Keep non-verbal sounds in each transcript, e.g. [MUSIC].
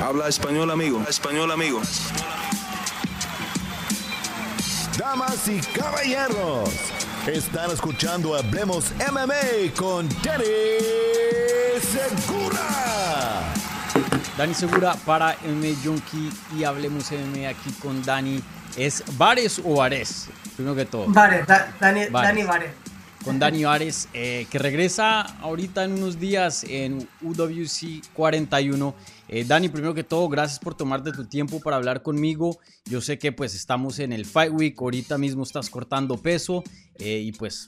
Habla español, amigo. Español, amigo. Damas y caballeros, están escuchando Hablemos MMA con Dani Segura. Dani Segura para MMA Junkie y Hablemos MMA aquí con Dani. ¿Es Vares o Vares? Primero que todo. Vares, Dani, Dani Vares con Dani Ares, eh, que regresa ahorita en unos días en UWC 41. Eh, Dani, primero que todo, gracias por tomarte tu tiempo para hablar conmigo. Yo sé que pues estamos en el Fight Week, ahorita mismo estás cortando peso eh, y pues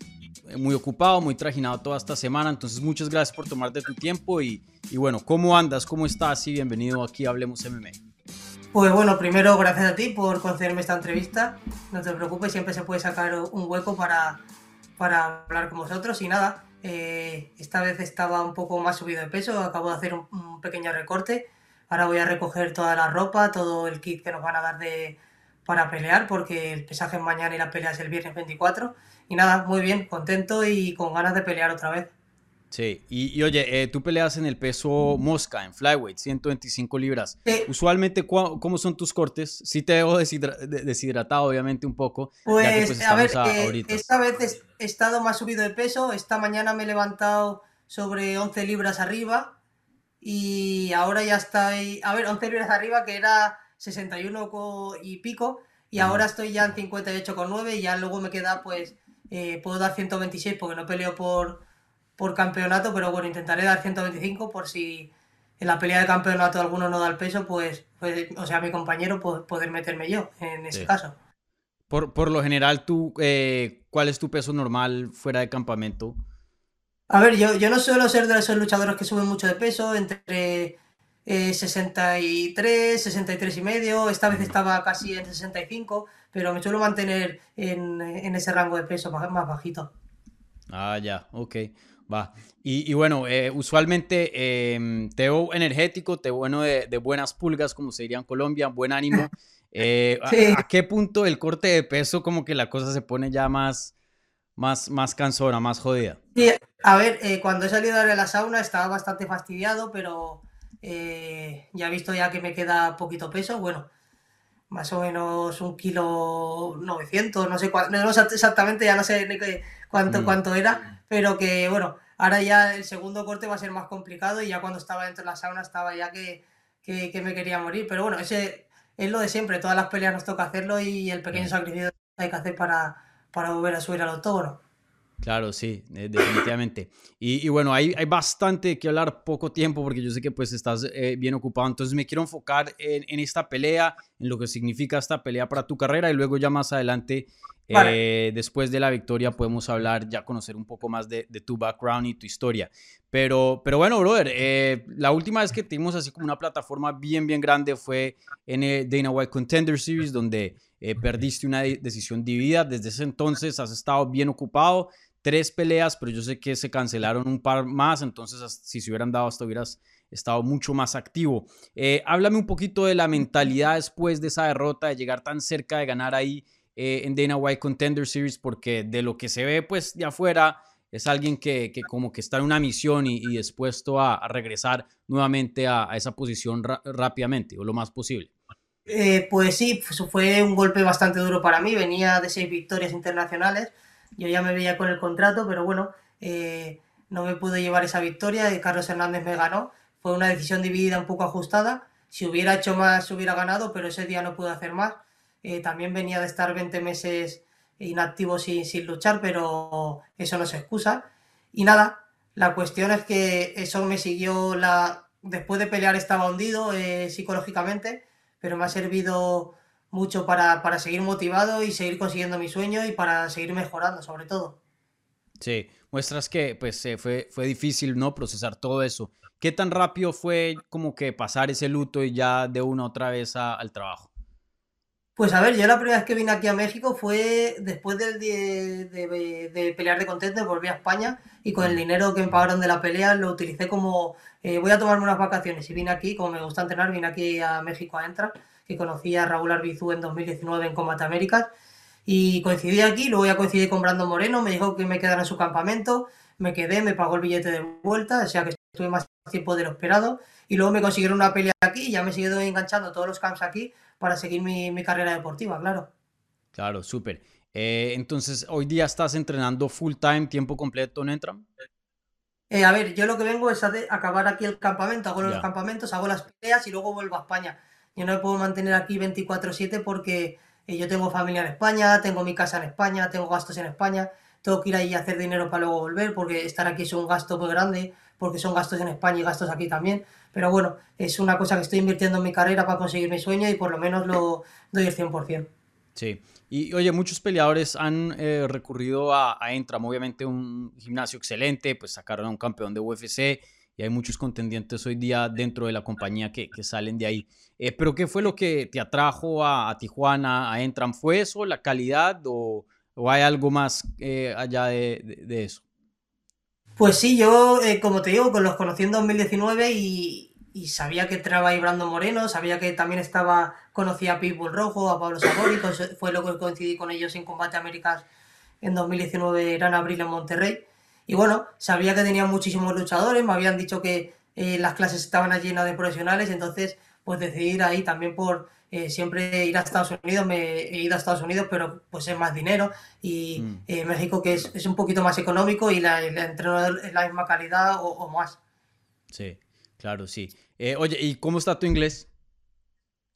muy ocupado, muy trajinado toda esta semana. Entonces, muchas gracias por tomarte tu tiempo y, y bueno, ¿cómo andas? ¿Cómo estás? Y bienvenido aquí a Hablemos MMA. Pues bueno, primero gracias a ti por concederme esta entrevista. No te preocupes, siempre se puede sacar un hueco para para hablar con vosotros y nada, eh, esta vez estaba un poco más subido de peso, acabo de hacer un, pequeño recorte, ahora voy a recoger toda la ropa, todo el kit que nos van a dar de, para pelear, porque el pesaje es mañana y la pelea es el viernes 24, y nada, muy bien, contento y con ganas de pelear otra vez. Sí, y, oye, eh, tú peleas en el peso mosca, en flyweight, 125 libras. Usualmente, ¿cómo son tus cortes? Sí te veo deshidratado, obviamente, un poco. Pues, pues a ver, eh, esta vez he estado más subido de peso. Esta mañana me he levantado sobre 11 libras arriba y ahora ya estoy, a ver, 11 libras arriba que era 61 y pico y ahora estoy ya en 58,9 y ya luego me queda pues, eh, puedo dar 126 porque no peleo por por campeonato, pero bueno, intentaré dar 125 por si en la pelea de campeonato alguno no da el peso, pues, pues o sea, mi compañero, pues, poder meterme yo en ese caso. Por, por, lo general, tú, eh, ¿cuál es tu peso normal fuera de campamento? A ver, yo, yo no suelo ser de esos luchadores que suben mucho de peso, entre 63, 63 y medio, esta vez estaba casi en 65, pero me suelo mantener en, en ese rango de peso más, más bajito. Ah, ya, ok. Va. Y, bueno, eh, usualmente eh, te veo energético, te veo bueno de, buenas pulgas, como se diría en Colombia, buen ánimo. [LAUGHS] Eh, a, qué punto el corte de peso como que la cosa se pone ya más, más, más cansona, más jodida? Sí, a ver, eh, cuando he salido de la sauna estaba bastante fastidiado, pero ya he visto ya que me queda poquito peso. Bueno, más o menos un kilo 900, no sé cuánto, no, exactamente, ya no sé cuánto, mm. cuánto era, pero que bueno, ahora ya el segundo corte va a ser más complicado y ya cuando estaba dentro de la sauna estaba ya que, que, me quería morir, pero bueno, ese es lo de siempre, todas las peleas nos toca hacerlo y el pequeño mm. sacrificio hay que hacer para, para volver a subir al octógono. Claro, sí, eh, definitivamente. Y, bueno, hay, hay bastante que hablar, poco tiempo, porque yo sé que pues estás eh, bien ocupado. Entonces me quiero enfocar en, esta pelea, en lo que significa esta pelea para tu carrera y luego ya más adelante, eh, después de la victoria, podemos hablar, ya conocer un poco más de, tu background y tu historia. Pero, pero bueno, brother, la última vez que tuvimos así como una plataforma bien, bien grande fue en el Dana White Contender Series, donde perdiste una decisión dividida. Desde ese entonces has estado bien ocupado tres peleas, pero yo sé que se cancelaron un par más, entonces si se hubieran dado hasta hubieras estado mucho más activo. Eh, háblame un poquito de la mentalidad después de esa derrota, de llegar tan cerca de ganar ahí eh, en Dana White Contender Series, porque de lo que se ve pues de afuera es alguien que, como que está en una misión y, dispuesto a, regresar nuevamente a, esa posición rápidamente o lo más posible. Eh, pues sí, fue un golpe bastante duro para mí, venía de seis victorias internacionales yo ya me veía con el contrato, pero bueno, eh, no me pude llevar esa victoria y Carlos Hernández me ganó. Fue una decisión dividida un poco ajustada. Si hubiera hecho más, hubiera ganado, pero ese día no pude hacer más. Eh, también venía de estar 20 meses inactivo sin, sin luchar, pero eso no se excusa. Y nada, la cuestión es que eso me siguió la... Después de pelear estaba hundido eh, psicológicamente, pero me ha servido mucho para, para seguir motivado y seguir consiguiendo mi sueño y para seguir mejorando sobre todo. Sí, muestras que pues fue, fue difícil, ¿no? Procesar todo eso. ¿Qué tan rápido fue como que pasar ese luto y ya de una otra vez al trabajo? Pues a ver, yo la primera vez que vine aquí a México fue después del de, de, pelear de contento, volví a España y con el dinero que me pagaron de la pelea lo utilicé como eh, voy a tomarme unas vacaciones y vine aquí, como me gusta entrenar, vine aquí a México a entrar que conocí a Raúl Arbizú en 2019 en Combate Américas. Y coincidí aquí, luego ya coincidí con Brandon Moreno, me dijo que me quedara en su campamento, me quedé, me pagó el billete de vuelta, o sea que estuve más tiempo de lo esperado. Y luego me consiguieron una pelea aquí y ya me he seguido enganchando todos los camps aquí para seguir mi, mi carrera deportiva, claro. Claro, súper. Eh, entonces, hoy día estás entrenando full time, tiempo completo en Entram. Eh, a ver, yo lo que vengo es a de- acabar aquí el campamento, hago los campamentos, hago las peleas y luego vuelvo a España. Yo no me puedo mantener aquí 24/7 porque eh, yo tengo familia en España, tengo mi casa en España, tengo gastos en España, tengo que ir ahí a hacer dinero para luego volver porque estar aquí es un gasto muy grande, porque son gastos en España y gastos aquí también. Pero bueno, es una cosa que estoy invirtiendo en mi carrera para conseguir mi sueño y por lo menos lo doy el 100%. Sí. Y oye, muchos peleadores han eh, recurrido a, a Entram, obviamente un gimnasio excelente, pues sacaron a un campeón de UFC hay muchos contendientes hoy día dentro de la compañía que, salen de ahí. Eh, pero ¿qué fue lo que te atrajo a, Tijuana, a Entram? ¿Fue eso, la calidad o, hay algo más eh, allá de, eso? Pues sí, yo, eh, como te digo, los conocí en 2019 y, y sabía que entraba ahí Brandon Moreno, sabía que también estaba, conocía a Pitbull Rojo, a Pablo Sabori, fue lo que coincidí con ellos en Combate Américas en 2019, era en abril en Monterrey. Y bueno, sabía que tenían muchísimos luchadores, me habían dicho que eh, las clases estaban llenas de profesionales, entonces pues decidí ir ahí también por eh, siempre ir a Estados Unidos, me he ido a Estados Unidos, pero pues es más dinero y Mm. eh, México que es, es un poquito más económico y la, el entrenador es la misma calidad o, o más. Sí, claro, sí. Oye, ¿y cómo está tu inglés?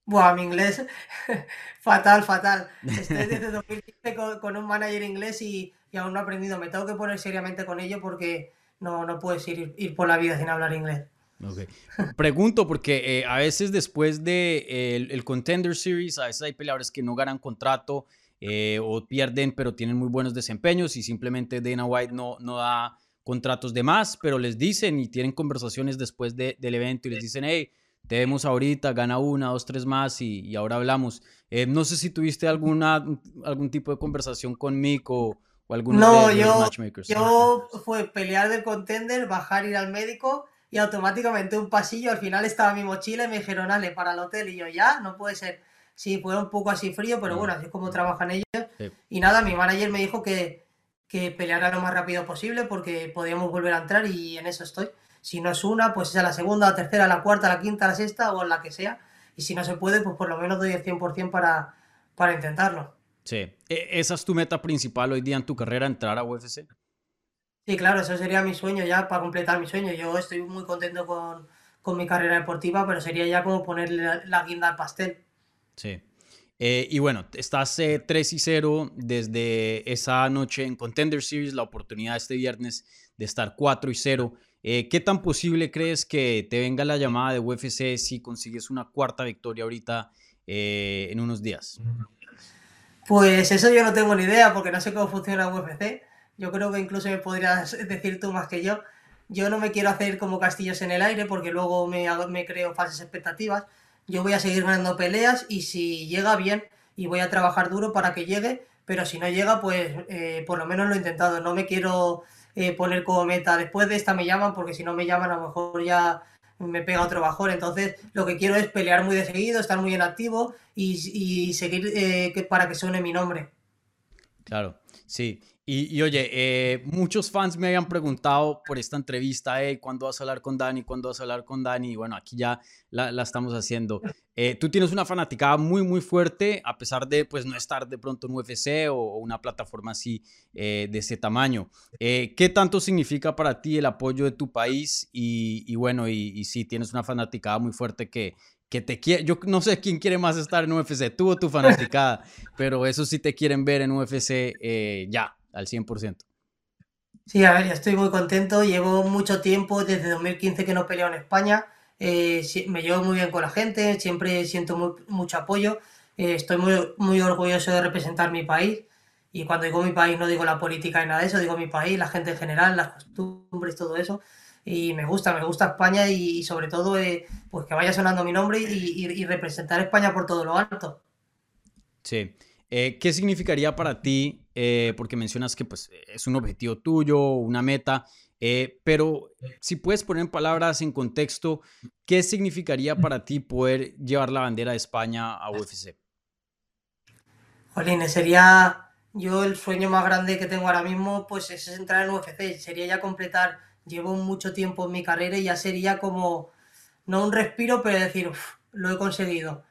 Buah, mi inglés, [LAUGHS] fatal, fatal. Estoy desde 2015 con, con un manager inglés y, y aún no he aprendido. Me tengo que poner seriamente con ello porque no, no puedes ir, ir por la vida sin hablar inglés. Ok. Pregunto porque eh, a veces después de eh, el, el Contender Series, a veces hay peleadores que no ganan contrato eh, o pierden, pero tienen muy buenos desempeños y simplemente Dana White no, no da contratos de más, pero les dicen y tienen conversaciones después de- del evento y les dicen, hey, te vemos ahorita, gana una, dos, tres más y, y ahora hablamos. Eh, no sé si tuviste alguna, algún tipo de conversación con Mick o, o alguno No, de, de los yo, matchmakers. yo fue pelear del contender, bajar, ir al médico y automáticamente un pasillo, al final estaba mi mochila y me dijeron, Ale, para el hotel. Y yo, ya, no puede ser. Sí, fue un poco así frío, pero Mm. bueno, así es como trabajan ellos. Sí. Y nada, mi manager me dijo que, que peleara lo más rápido posible porque podíamos volver a entrar y en eso estoy. Si no es una, pues es a la segunda, la tercera, la cuarta, la quinta, la sexta o la que sea. Y si no se puede, pues por lo menos doy el 100% para, para intentarlo. Sí. E- ¿Esa es tu meta principal hoy día en tu carrera, entrar a UFC? Sí, claro, eso sería mi sueño ya para completar mi sueño. Yo estoy muy contento con, con mi carrera deportiva, pero sería ya como ponerle la, la guinda al pastel. Sí. Eh, y bueno, estás eh, 3 y 0 desde esa noche en Contender Series, la oportunidad este viernes de estar 4 y 0. Eh, ¿Qué tan posible crees que te venga la llamada de UFC si consigues una cuarta victoria ahorita eh, en unos días? Pues eso yo no tengo ni idea porque no sé cómo funciona UFC. Yo creo que incluso me podrías decir tú más que yo. Yo no me quiero hacer como castillos en el aire porque luego me, creo falsas expectativas. Yo voy a seguir ganando peleas y si llega bien y voy a trabajar duro para que llegue, pero si no llega, pues eh, por lo menos lo he intentado. No me quiero eh, poner como meta. Después de esta me llaman porque si no me llaman a lo mejor ya me pega otro bajón. Entonces lo que quiero es pelear muy de seguido, estar muy en activo y, y seguir eh, para que suene mi nombre. Claro, sí. Y, y oye, eh, muchos fans me habían preguntado por esta entrevista, hey, ¿cuándo vas a hablar con Dani? ¿Cuándo vas a hablar con Dani? Y bueno, aquí ya la, la estamos haciendo. Eh, tú tienes una fanaticada muy, muy fuerte, a pesar de pues, no estar de pronto en UFC o, o una plataforma así eh, de ese tamaño. Eh, ¿Qué tanto significa para ti el apoyo de tu país? Y, y bueno, y, y sí, tienes una fanaticada muy fuerte que, que te quiere. Yo no sé quién quiere más estar en UFC, tú o tu fanaticada, [LAUGHS] pero eso sí te quieren ver en UFC eh, ya, al 100%. Sí, a ver, ya estoy muy contento. Llevo mucho tiempo, desde 2015 que no peleo en España. Eh, me llevo muy bien con la gente, siempre siento mu- mucho apoyo. Eh, estoy muy, muy orgulloso de representar mi país. Y cuando digo mi país no digo la política y nada de eso, digo mi país, la gente en general, las costumbres, todo eso. Y me gusta, me gusta España y, y sobre todo eh, pues que vaya sonando mi nombre y, y- y representar España por todo lo alto. Sí. Eh, ¿Qué significaría para ti? eh, porque mencionas que pues, es un objetivo tuyo, una meta, eh, pero si puedes poner en palabras, en contexto, ¿qué significaría para ti poder llevar la bandera de España a UFC? Jolín, sería yo el sueño más grande que tengo ahora mismo, pues es entrar en UFC. Sería ya completar llevo mucho tiempo en mi carrera y ya sería como, no un respiro, pero decir, lo he conseguido.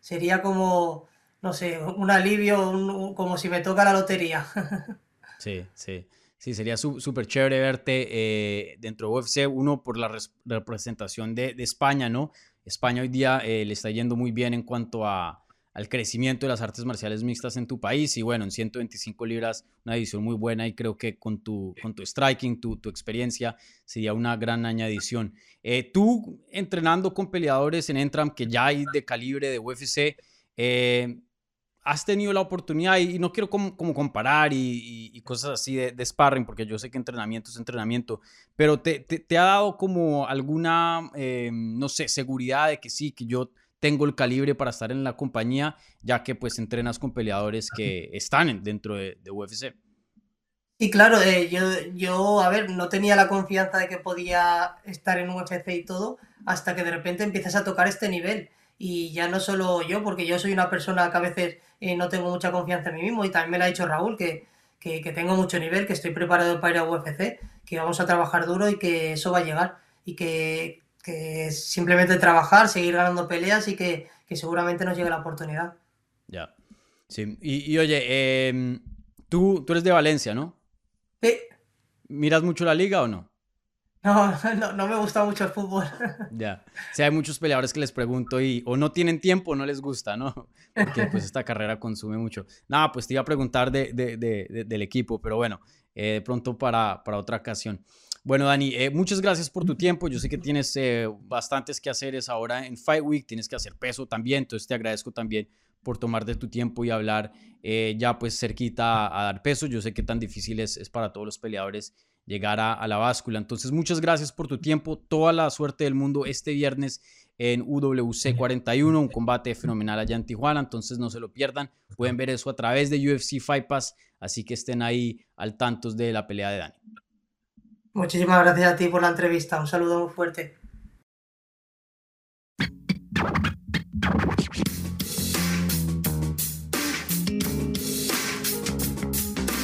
Sería como, no sé, un alivio, como si me toca la lotería. [LAUGHS] Sí, sí. Sí, sería súper chévere verte eh, dentro de UFC, uno por la representación de, España, ¿no? España hoy día eh, le está yendo muy bien en cuanto a, al crecimiento de las artes marciales mixtas en tu país y bueno, en 125 libras, una edición muy buena y creo que con tu, con tu striking, tu, tu experiencia, sería una gran añadición. Eh, tú entrenando con peleadores en Entram que ya hay de calibre de UFC, eh, has tenido la oportunidad, y, no quiero como, comparar y, cosas así de, sparring, porque yo sé que entrenamiento es entrenamiento, pero te, te, ha dado como alguna, eh, no sé, seguridad de que sí, que yo tengo el calibre para estar en la compañía, ya que pues entrenas con peleadores que están dentro de, UFC. Sí, claro, eh, yo, yo, a ver, no tenía la confianza de que podía estar en UFC y todo, hasta que de repente empiezas a tocar este nivel. Y ya no solo yo, porque yo soy una persona que a veces eh, no tengo mucha confianza en mí mismo y también me lo ha dicho Raúl, que, que, tengo mucho nivel, que estoy preparado para ir a UFC, que vamos a trabajar duro y que eso va a llegar y que, que simplemente trabajar, seguir ganando peleas y que, seguramente nos llegue la oportunidad. Ya. Sí. Y, oye, em, tú, tú eres de Valencia, ¿no? Sí. ¿Miras mucho la liga o no? [LAUGHS] No, no, me gusta mucho el fútbol. [LAUGHS] Ya. O sea, hay muchos peleadores que les pregunto y o no tienen tiempo o no les gusta, ¿no? [LAUGHS] Porque pues esta carrera consume mucho. Nada, pues te iba a preguntar de, del equipo, pero bueno, eh, de pronto para, para otra ocasión. Bueno, Dani, eh, muchas gracias por tu tiempo. Yo sé que tienes eh, bastantes que hacer es ahora en Fight Week, tienes que hacer peso también, entonces te agradezco también por tomar de tu tiempo y hablar ya pues cerquita a, a, dar peso. Yo sé que tan difícil es, es para todos los peleadores llegar a, la báscula. Entonces, muchas gracias por tu tiempo. Toda la suerte del mundo este viernes en UWC 41, un combate fenomenal allá en Tijuana. Entonces, no se lo pierdan. Pueden ver eso a través de UFC Fight Pass. Así que estén ahí al tanto de la pelea de Dani. Muchísimas gracias a ti por la entrevista. Un saludo muy fuerte.